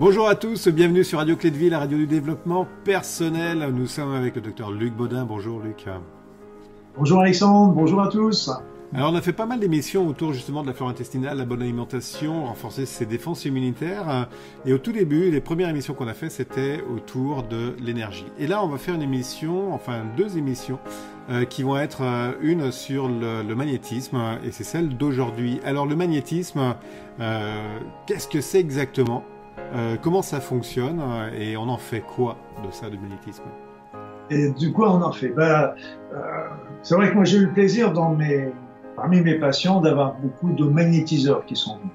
Bonjour à tous, bienvenue sur Radio Clé de Vie, la radio du développement personnel. Nous sommes avec le docteur Luc Baudin. Bonjour Luc. Bonjour Alexandre, bonjour à tous. Alors on a fait pas mal d'émissions autour justement de la flore intestinale, la bonne alimentation, renforcer ses défenses immunitaires. Et au tout début, les premières émissions qu'on a fait, c'était autour de l'énergie. Et là, on va faire une émission, enfin deux émissions, euh, qui vont être euh, une sur le, le magnétisme, et c'est celle d'aujourd'hui. Alors le magnétisme, euh, qu'est-ce que c'est exactement? Euh, Comment ça fonctionne Et on en fait quoi de ça, du magnétisme? Et du coup, on en fait. Ben, C'est vrai que moi j'ai eu le plaisir dans mes parmi mes patients d'avoir beaucoup de magnétiseurs qui sont venus.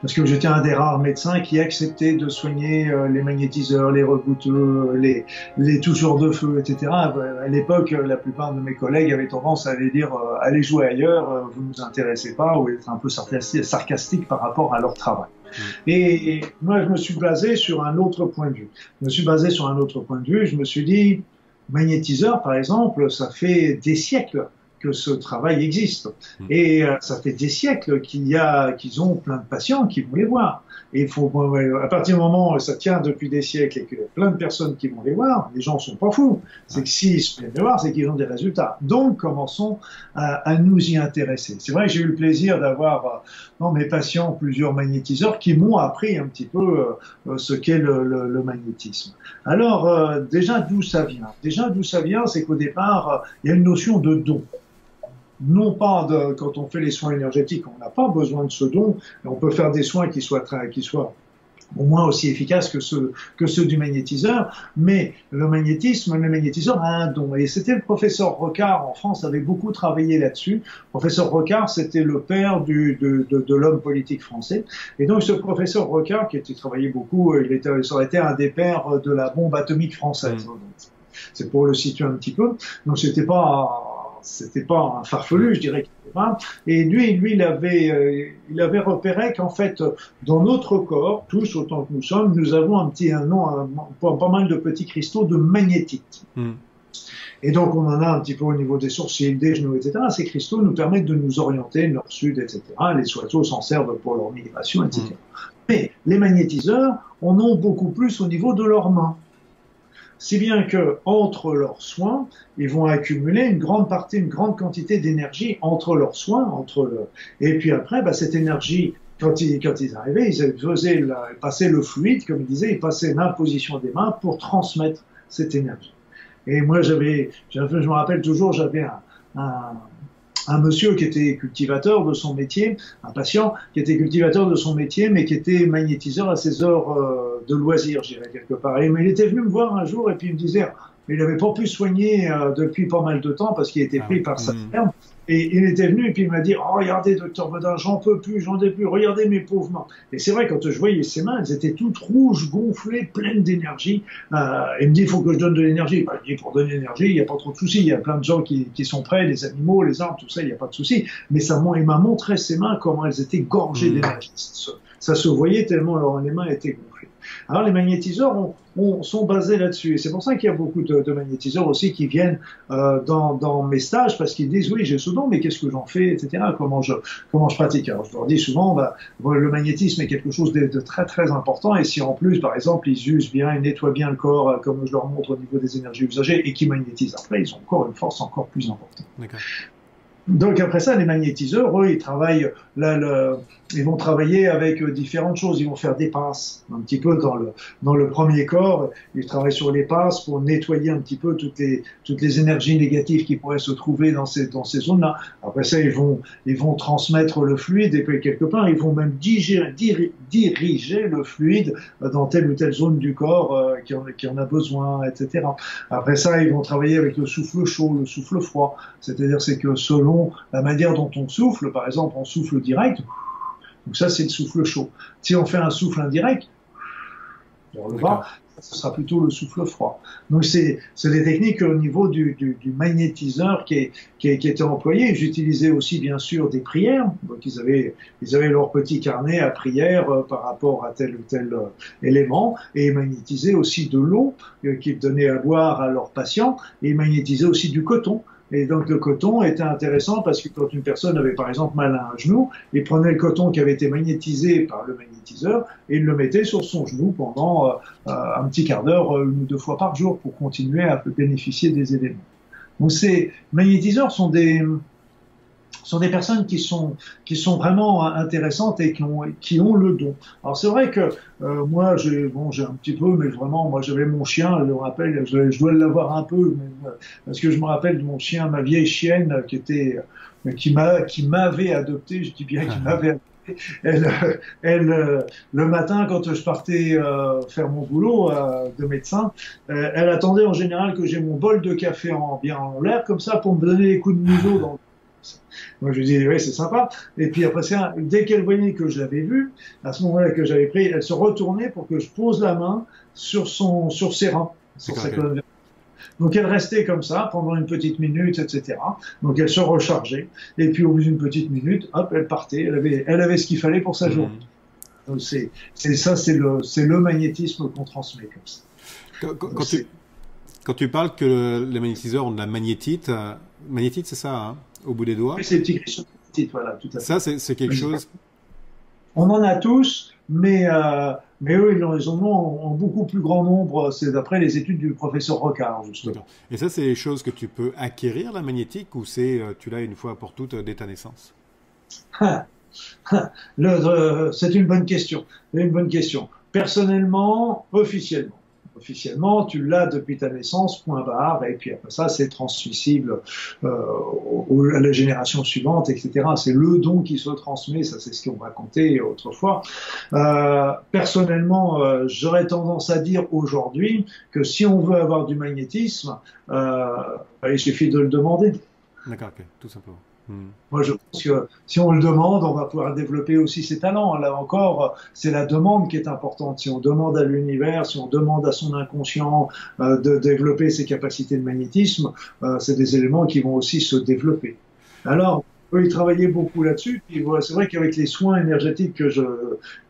Parce que j'étais un des rares médecins qui acceptait de soigner euh, les magnétiseurs, les rebouteux, les, les toucheurs de feu, etc. À l'époque, la plupart de mes collègues avaient tendance à aller dire euh, allez jouer ailleurs, euh, vous ne nous intéressez pas, ou être un peu sarcastique par rapport à leur travail. Mmh. Et, et moi, je me suis basé sur un autre point de vue. Je me suis basé sur un autre point de vue. Je me suis dit, magnétiseur, par exemple, ça fait des siècles que ce travail existe. Mmh. Et euh, ça fait des siècles qu'il y a, qu'ils ont plein de patients qui vont les voir. Et il faut, à partir du moment où ça tient depuis des siècles et qu'il y a plein de personnes qui vont les voir, les gens sont pas fous. C'est que s'ils se viennent les voir, c'est qu'ils ont des résultats. Donc, commençons à, à nous y intéresser. C'est vrai que j'ai eu le plaisir d'avoir euh, dans mes patients plusieurs magnétiseurs qui m'ont appris un petit peu euh, ce qu'est le, le, le, magnétisme. Alors, euh, déjà d'où ça vient? Déjà d'où ça vient, c'est qu'au départ, il y a une notion de don non pas de, quand on fait les soins énergétiques, on n'a pas besoin de ce don, mais on peut faire des soins qui soient, très, qui soient au moins aussi efficaces que ceux, que ceux du magnétiseur, mais le magnétisme, le magnétiseur a un don. Et c'était le professeur Rocard en France, avait beaucoup travaillé là-dessus. Professeur Rocard, c'était le père du, de, de, de l'homme politique français. Et donc ce professeur Rocard, qui était travaillé beaucoup, il, était, ça aurait été un des pères de la bombe atomique française. Mmh. C'est pour le situer un petit peu. Donc c'était pas c'était pas un farfelu, je dirais. Et lui, lui, il avait, euh, il avait repéré qu'en fait, dans notre corps, tous autant que nous sommes, nous avons un petit, un nom, un, pas mal de petits cristaux de magnétite. Mm. Et donc, on en a un petit peu au niveau des sourcils, des genoux, etc. Ces cristaux nous permettent de nous orienter nord-sud, etc. Les oiseaux s'en servent pour leur migration, etc. Mm. Mais les magnétiseurs en ont beaucoup plus au niveau de leurs mains si bien que entre leurs soins, ils vont accumuler une grande partie, une grande quantité d'énergie entre leurs soins, entre le... et puis après, bah, cette énergie, quand ils, arrivaient, ils faisaient la, passer le fluide, comme ils disaient, ils passaient l'imposition des mains pour transmettre cette énergie. Et moi, j'avais, je me rappelle toujours, j'avais un, un, un monsieur qui était cultivateur de son métier, un patient qui était cultivateur de son métier, mais qui était magnétiseur à ses heures euh, de loisirs, j'irais quelque part. Et, mais il était venu me voir un jour et puis il me disait, il n'avait pas pu soigner euh, depuis pas mal de temps parce qu'il était pris ah, par sa mmh. ferme. Et il était venu et puis il m'a dit, oh, regardez, docteur Bodin, j'en peux plus, j'en ai plus, regardez mes pauvres mains. Et c'est vrai, quand je voyais ses mains, elles étaient toutes rouges, gonflées, pleines d'énergie. Euh, il me dit, il faut que je donne de l'énergie. Bah, je dis, pour donner de l'énergie, il n'y a pas trop de soucis. Il y a plein de gens qui, qui sont prêts, les animaux, les arbres, tout ça, il n'y a pas de soucis. Mais ça, il m'a montré ses mains, comment elles étaient gorgées mmh. d'énergie. Ça, ça, se voyait tellement alors, les mains étaient gonflées. Alors les magnétiseurs ont, ont, sont basés là-dessus. Et c'est pour ça qu'il y a beaucoup de, de, magnétiseurs aussi qui viennent euh, dans, dans, mes stages parce qu'ils disent oui j'ai ce don mais qu'est-ce que j'en fais etc. Comment je comment je pratique. Alors je leur dis souvent bah, le magnétisme est quelque chose de, de, très très important et si en plus par exemple ils usent bien, ils nettoient bien le corps euh, comme je leur montre au niveau des énergies usagées et qui magnétisent après ils ont encore une force encore plus importante. Donc après ça, les magnétiseurs, eux, ils travaillent, là, le, ils vont travailler avec euh, différentes choses. Ils vont faire des passes, un petit peu dans le dans le premier corps. Ils travaillent sur les passes pour nettoyer un petit peu toutes les toutes les énergies négatives qui pourraient se trouver dans ces dans ces zones-là. Après ça, ils vont ils vont transmettre le fluide et puis quelque part, ils vont même diriger, diriger le fluide dans telle ou telle zone du corps euh, qui, en, qui en a besoin, etc. Après ça, ils vont travailler avec le souffle chaud, le souffle froid. C'est-à-dire c'est que selon la manière dont on souffle, par exemple, on souffle direct, donc ça c'est le souffle chaud. Si on fait un souffle indirect, vers le bas, ce sera plutôt le souffle froid. Donc c'est des techniques au niveau du, du, du magnétiseur qui, est, qui, qui était employé. J'utilisais aussi bien sûr des prières. Donc ils avaient, ils avaient leur petit carnet à prière euh, par rapport à tel ou tel euh, élément et ils magnétisaient aussi de l'eau euh, qu'ils donnaient à boire à leurs patients et ils magnétisaient aussi du coton Et donc le coton était intéressant parce que quand une personne avait par exemple mal à un genou, il prenait le coton qui avait été magnétisé par le magnétiseur et il le mettait sur son genou pendant euh, un petit quart d'heure, une ou deux fois par jour pour continuer à bénéficier des éléments. Donc ces magnétiseurs sont des, sont des personnes qui sont qui sont vraiment intéressantes et qui ont qui ont le don. Alors c'est vrai que euh, moi j'ai bon j'ai un petit peu mais vraiment moi j'avais mon chien je me rappelle je, je dois l'avoir un peu mais, euh, parce que je me rappelle de mon chien ma vieille chienne qui était euh, qui m'a qui m'avait adopté je dis bien qui m'avait adopté elle, elle, le matin, quand je partais euh, faire mon boulot euh, de médecin, euh, elle attendait en général que j'ai mon bol de café en bien en l'air, comme ça, pour me donner des coups de museau dans moi, je lui dis, oui, c'est sympa. Et puis après ça, dès qu'elle voyait que je l'avais vu, à ce moment-là que j'avais pris, elle se retournait pour que je pose la main sur son, sur ses reins, sur sa colonne donc elle restait comme ça pendant une petite minute, etc. Donc elle se rechargeait. Et puis au bout d'une petite minute, hop, elle partait. Elle avait, elle avait ce qu'il fallait pour sa mmh. journée. Donc c'est, ça, c'est le, le magnétisme qu'on transmet comme ça. Quand, tu, quand tu parles que les magnétiseurs ont de la magnétite, euh, magnétite c'est ça, hein, au bout des doigts? C'est voilà, tout à fait. Ça, c'est, quelque chose? On en a tous, mais euh, mais eux, ils en ont en, beaucoup plus grand nombre. C'est d'après les études du professeur Rocard, justement. Et ça, c'est des choses que tu peux acquérir, la magnétique, ou c'est euh, tu l'as une fois pour toutes dès ta naissance? C'est une bonne question. Une bonne question. Personnellement, officiellement, officiellement, tu l'as depuis ta naissance, point barre, et puis après ça, c'est transmissible euh, à la génération suivante, etc. C'est le don qui se transmet, ça c'est ce qu'on racontait autrefois. Euh, personnellement, euh, j'aurais tendance à dire aujourd'hui que si on veut avoir du magnétisme, il suffit de le demander. D'accord, tout simplement. Hmm. Moi, je pense que si on le demande, on va pouvoir développer aussi ses talents. Là encore, c'est la demande qui est importante. Si on demande à l'univers, si on demande à son inconscient euh, de développer ses capacités de magnétisme, euh, c'est des éléments qui vont aussi se développer. Alors, il travaillait beaucoup là-dessus. c'est vrai qu'avec les soins énergétiques que je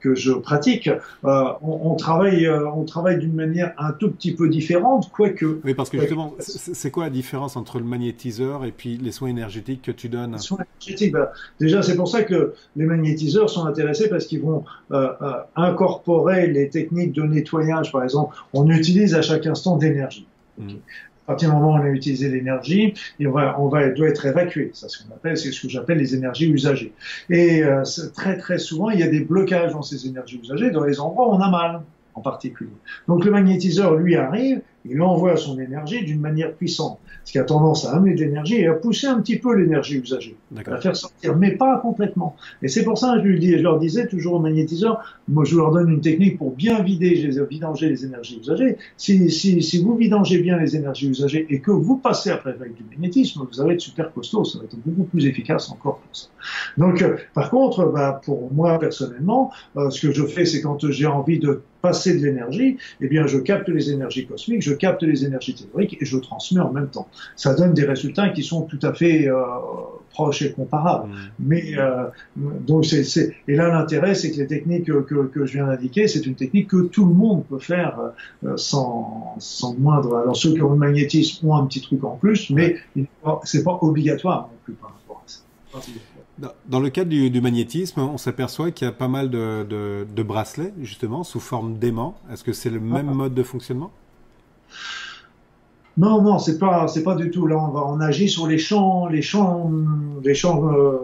que je pratique, euh, on, travaille euh, on travaille d'une manière un tout petit peu différente, quoique. Oui, parce que justement, c'est quoi la différence entre le magnétiseur et puis les soins énergétiques que tu donnes? Les soins énergétiques, bah, déjà c'est pour ça que les magnétiseurs sont intéressés parce qu'ils vont euh, incorporer les techniques de nettoyage, par exemple. On utilise à chaque instant d'énergie. Mmh à partir du moment où on a utilisé l'énergie, on va, on va, doit être évacué. Ça, ce qu'on c'est ce que j'appelle les énergies usagées. Et euh, très très souvent, il y a des blocages dans ces énergies usagées dans les endroits où on a mal en particulier. Donc le magnétiseur, lui, arrive, il envoie son énergie d'une manière puissante, ce qui a tendance à amener de l'énergie et à pousser un petit peu l'énergie usagée, à faire sortir, mais pas complètement. Et c'est pour ça que je, lui dis, je leur disais toujours aux magnétiseurs, moi je leur donne une technique pour bien vider, vidanger les énergies usagées. Si, si, si vous vidangez bien les énergies usagées et que vous passez après avec du magnétisme, vous allez être super costaud, ça va être beaucoup plus efficace encore pour ça. Donc, euh, par contre, bah, pour moi personnellement, euh, ce que je fais, c'est quand j'ai envie de passer de l'énergie, eh bien, je capte les énergies cosmiques, je capte les énergies théoriques et je transmets en même temps. Ça donne des résultats qui sont tout à fait euh, proches et comparables. Mmh. Mais euh, donc c'est et là l'intérêt, c'est que les techniques que, que je viens d'indiquer, c'est une technique que tout le monde peut faire euh, sans, sans moindre. Alors ceux qui ont le magnétisme ont un petit truc en plus, mais c'est pas obligatoire non plus par rapport à ça. Dans le cadre du, magnétisme, on s'aperçoit qu'il y a pas mal de, bracelets, justement, sous forme d'aimants. Est-ce que c'est le même ah. mode de fonctionnement? Non, non, c'est pas, c'est pas du tout. Là, on, agit sur les champs, les champs, les champs euh,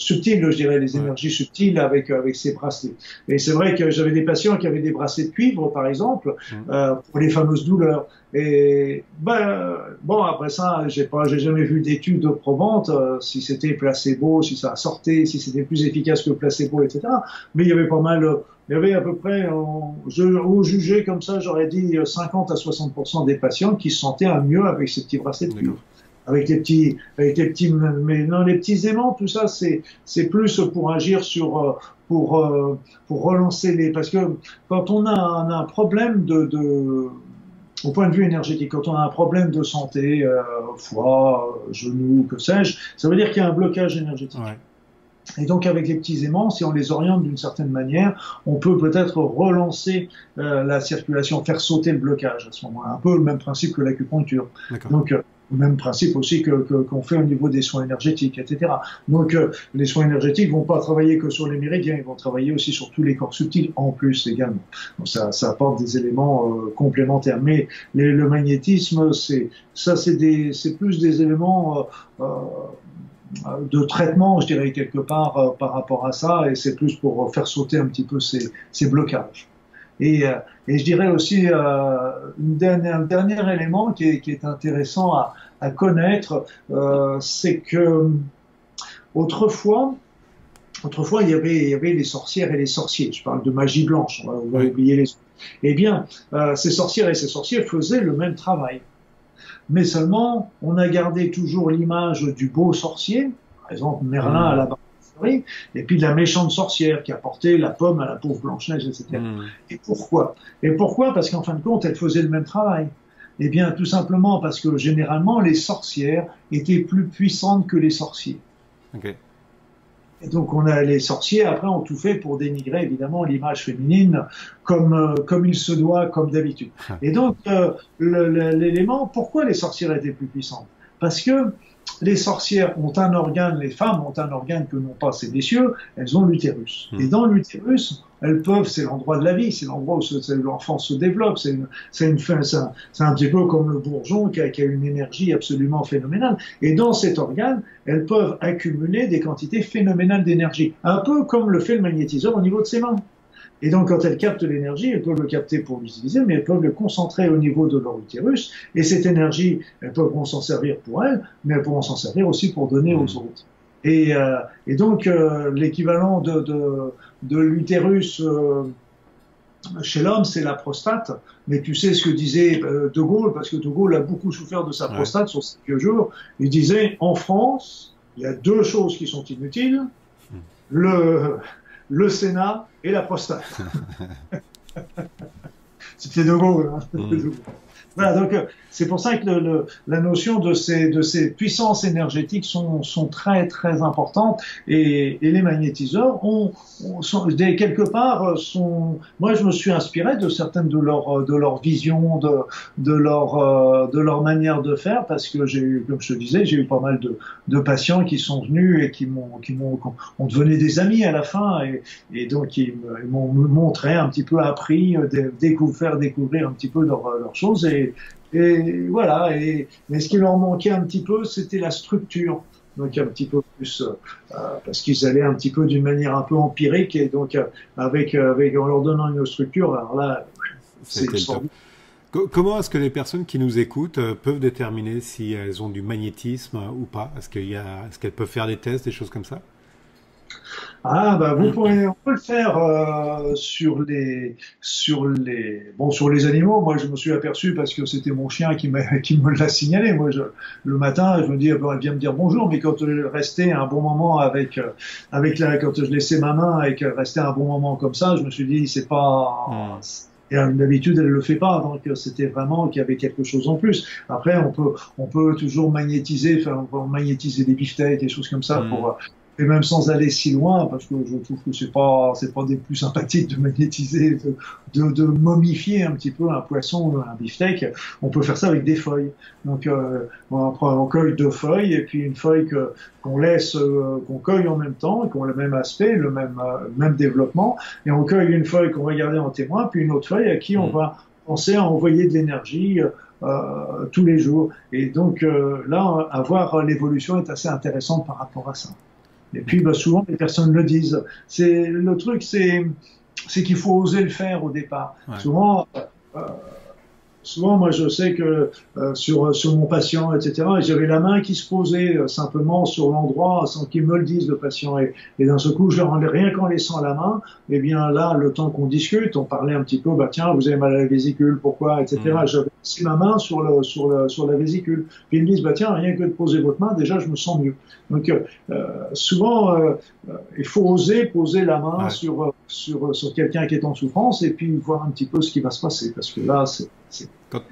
subtiles, je dirais, les énergies subtiles avec avec ces bracelets. Et c'est vrai que j'avais des patients qui avaient des bracelets de cuivre, par exemple, euh, pour les fameuses douleurs. Et ben bon après ça, j'ai pas, j'ai jamais vu d'études probantes euh, si c'était placebo, si ça sortait, si c'était plus efficace que placebo, etc. Mais il y avait pas mal, il y avait à peu près, je, au jugé comme ça, j'aurais dit 50 à 60% des patients qui se sentaient à mieux avec ces petits bracelets de cuivre avec les petits, avec les petits, mais non, les petits aimants, tout ça, c'est, c'est plus pour agir sur, euh, pour, euh, pour relancer les, parce que quand on a un, un problème de, de, au point de vue énergétique, quand on a un problème de santé, euh, foie, genou, que sais-je, ça veut dire qu'il y a un blocage énergétique. Et donc avec les petits aimants, si on les oriente d'une certaine manière, on peut peut-être relancer euh, la circulation, faire sauter le blocage à ce moment-là. Un peu le même principe que l'acupuncture. Donc au même principe aussi que qu'on fait au niveau des soins énergétiques, etc. Donc euh, les soins énergétiques vont pas travailler que sur les méridiens, ils vont travailler aussi sur tous les corps subtils en plus également. Donc ça, ça apporte des éléments euh, complémentaires. Mais le magnétisme, c'est ça, c'est c'est plus des éléments euh, de traitement, je dirais quelque part par rapport à ça, et c'est plus pour faire sauter un petit peu ces, ces blocages. Et, euh, et je dirais aussi euh, une dernière, un dernier élément qui est, qui est intéressant à, à connaître, euh, c'est que autrefois, autrefois il y avait il y avait les sorcières et les sorciers. Je parle de magie blanche. On va, oublier les. Eh bien, euh, ces sorcières et ces sorciers faisaient le même travail, mais seulement on a gardé toujours l'image du beau sorcier, par exemple Merlin à la et puis de la méchante sorcière qui a porté la pomme à la pauvre Blanche-Neige, etc. Hmm. Et pourquoi? Et pourquoi? Parce qu'en fin de compte, elles faisaient le même travail. Eh bien, tout simplement parce que généralement, les sorcières étaient plus puissantes que les sorciers. Et donc, on a les sorciers, après, ont tout fait pour dénigrer, évidemment, l'image féminine comme, euh, comme il se doit, comme d'habitude. Ah. Et donc, euh, l'élément, pourquoi les sorcières étaient plus puissantes? Parce que les sorcières ont un organe, les femmes ont un organe que n'ont pas ces messieurs, elles ont l'utérus. Hmm. Et dans l'utérus, elles peuvent, c'est l'endroit de la vie, c'est l'endroit où l'enfant se développe, c'est une, une c'est un, petit peu comme le bourgeon qui a, qui a, une énergie absolument phénoménale. Et dans cet organe, elles peuvent accumuler des quantités phénoménales d'énergie, un peu comme le fait le magnétiseur au niveau de ses mains. Et donc, quand elles captent l'énergie, elles peuvent le capter pour l'utiliser, mais elles peuvent le concentrer au niveau de leur utérus. Et cette énergie, elles peuvent s'en servir pour elles, mais elles pourront s'en servir aussi pour donner aux autres. Et, euh, et donc, euh, l'équivalent de, de, de l'utérus euh, chez l'homme, c'est la prostate. Mais tu sais ce que disait euh, De Gaulle, parce que De Gaulle a beaucoup souffert de sa prostate sur ces vieux jours. Il disait, en France, il y a deux choses qui sont inutiles. Hmm. Le, le Sénat et la prostate. C'était de Gaulle. Hein. Mm. Voilà, donc euh, c'est pour ça que le, la notion de ces, de ces puissances énergétiques sont, sont très très importantes et, et les magnétiseurs ont, sont, quelque part euh, sont. Moi, je me suis inspiré de certaines de leurs de leur visions, de de leur euh, de leur manière de faire parce que j'ai eu, comme je te disais, j'ai eu pas mal de, de patients qui sont venus et qui m'ont qui m'ont ont devenu des amis à la fin et, et donc ils m'ont montré un petit peu appris, découvert découvrir un petit peu leurs leur choses et voilà. Et, mais ce qui leur manquait un petit peu, c'était la structure. Donc un petit peu plus, euh, parce qu'ils allaient un petit peu d'une manière un peu empirique et donc euh, avec, avec en leur donnant une structure. Alors là, c'est Comment est-ce que les personnes qui nous écoutent euh, peuvent déterminer si elles ont du magnétisme ou pas? Est-ce qu'il y a, est-ce qu'elles peuvent faire des tests, des choses comme ça? Ah bah vous pourrez on peut le faire euh, sur les sur les bon sur les animaux. Moi je me suis aperçu parce que c'était mon chien qui qui me l'a signalé. Moi je, le matin je me dis elle vient me dire bonjour, mais quand je restais un bon moment avec euh, avec la quand je laissais ma main et qu'elle restait un bon moment comme ça, je me suis dit c'est pas hmm. Et d'habitude, elle le fait pas, donc c'était vraiment qu'il y avait quelque chose en plus. Après, on peut, on peut toujours magnétiser, enfin, on peut magnétiser des beefsteaks, des choses comme ça hmm. pour et même sans aller si loin, parce que je trouve que c'est pas c'est pas des plus sympathiques de magnétiser, de, de, momifier un petit peu un poisson, un beefsteak. On peut faire ça avec des feuilles. Donc euh, on, on cueille deux feuilles et puis une feuille que qu'on laisse, euh, qu'on cueille en même temps, qui ont le même aspect, le même euh, même développement, et on cueille une feuille qu'on va garder en témoin, puis une autre feuille à qui on mm. va penser à envoyer de l'énergie. Euh, tous les jours. Et donc là, avoir l'évolution est assez intéressante par rapport à ça. Et puis, bah, souvent, les personnes le disent. C'est le truc, c'est c'est qu'il faut oser le faire au départ. Souvent, euh, souvent, moi, je sais que euh, sur sur mon patient, etc., j'avais la main qui se posait euh, simplement sur l'endroit sans qu'ils me le disent, le patient. Et, et d'un seul coup, je leur rien qu'en laissant la main. Et eh bien là, le temps qu'on discute, on parlait un petit peu, bah tiens, vous avez mal à la vésicule, pourquoi, etc. Mmh. J'avais laissé ma main sur le sur le sur la vésicule. Puis ils me disent, bah tiens, rien que de poser votre main, déjà, je me sens mieux. Donc euh, souvent, euh, il faut oser poser la main sur sur sur quelqu'un qui est en souffrance et puis voir un petit peu ce qui va se passer, parce que là, c'est quand,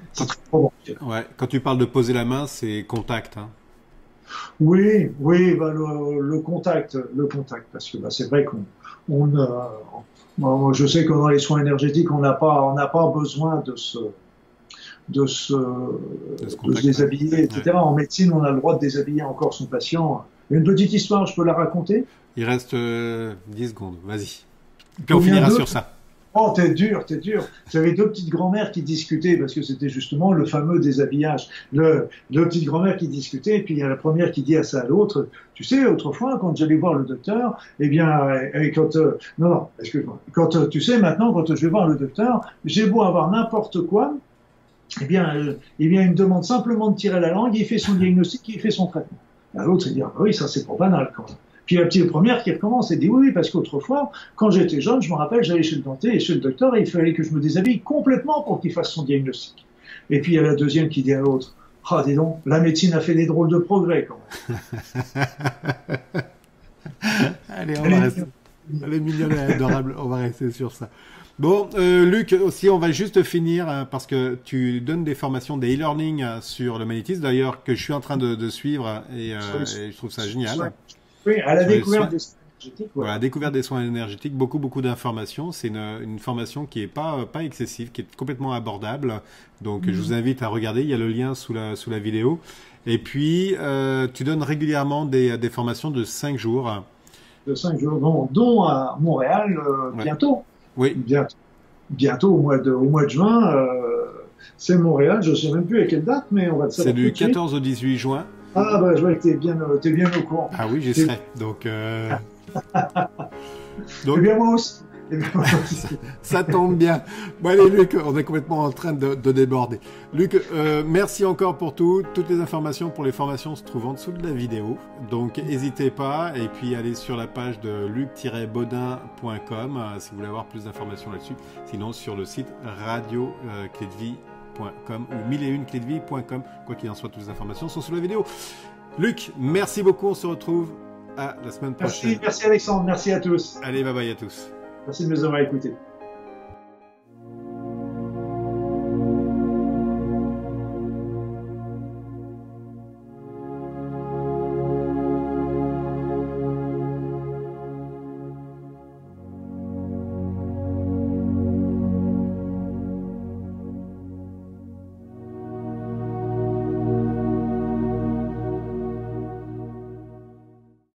ouais, quand tu parles de poser la main, c'est contact. Hein. Oui, oui, bah, le, contact, le contact, parce que bah, c'est vrai qu'on, on, euh, je sais que dans les soins énergétiques, on n'a pas, on n'a pas besoin de se, de se, déshabiller, etc. En médecine, on a le droit de déshabiller encore son patient. Une petite histoire, je peux la raconter? Il reste 10 secondes, vas-y. Puis on finira sur ça. Oh, t'es dur, t'es dur. J'avais deux petites grand-mères qui discutaient, parce que c'était justement le fameux déshabillage. Le, deux petites grand-mères qui discutaient, et puis il y a la première qui dit à ça à l'autre, tu sais, autrefois, quand j'allais voir le docteur, eh bien, et quand, euh, non, non, excuse-moi, quand, euh, tu sais, maintenant, quand je vais voir le docteur, j'ai beau avoir n'importe quoi, eh bien, euh, eh bien, il me demande simplement de tirer la langue, il fait son diagnostic, il fait son traitement. L'autre, il dit, ah, bah oui, ça, c'est pas banal, quand même. Puis la petite première qui recommence et dit oui, parce qu'autrefois, quand j'étais jeune, je me rappelle, j'allais chez le dentiste et chez le docteur et il fallait que je me déshabille complètement pour qu'il fasse son diagnostic. Et puis il y a la deuxième qui dit à l'autre, ah dis donc, la médecine a fait des drôles de progrès quand même. Allez, on va rester. Elle est mignonne et adorable, on va rester sur ça. Bon, euh, Luc, aussi, on va juste finir euh, parce que tu donnes des formations, des e-learning euh, sur le magnétisme, d'ailleurs, que je suis en train de, suivre et, et, je trouve ça génial. Oui, à la découverte des soins énergétiques. Voilà, découverte des soins énergétiques, beaucoup, beaucoup d'informations. C'est une, une, formation qui n'est pas, pas excessive, qui est complètement abordable. Donc, je vous mhm. invite à regarder. Il y a le lien sous la, sous la vidéo. Et puis, euh, tu donnes régulièrement des, des, formations de 5 jours. De 5 jours, dont, à Montréal euh, bientôt. Oui. Bientôt, bientôt au, mois de, au mois de juin. Euh, c'est Montréal, je ne sais même plus à quelle date, mais on va C'est du 14 au 18 juin. Ah, bah, je vois que tu es, bien au courant. Ah oui, j'y serai. Donc. Euh... Donc... Eh bien, moi aussi. Eh ça, tombe bien. Bon, allez, Luc, on est complètement en train de, déborder. Luc, euh, merci encore pour tout. Toutes les informations pour les formations se trouvent en dessous de la vidéo. Donc, n'hésitez pas. Et puis, allez sur la page de luc-baudin.com euh, si vous voulez avoir plus d'informations là-dessus. Sinon, sur le site Radio euh, Clé de Vie ou mille et une clés de vie.com. Quoi qu'il en soit, toutes les informations sont sous la vidéo. Luc, merci beaucoup. On se retrouve à la semaine prochaine. Merci, merci Alexandre. Merci à tous. Allez, bye bye à tous. Merci de nous avoir écoutés.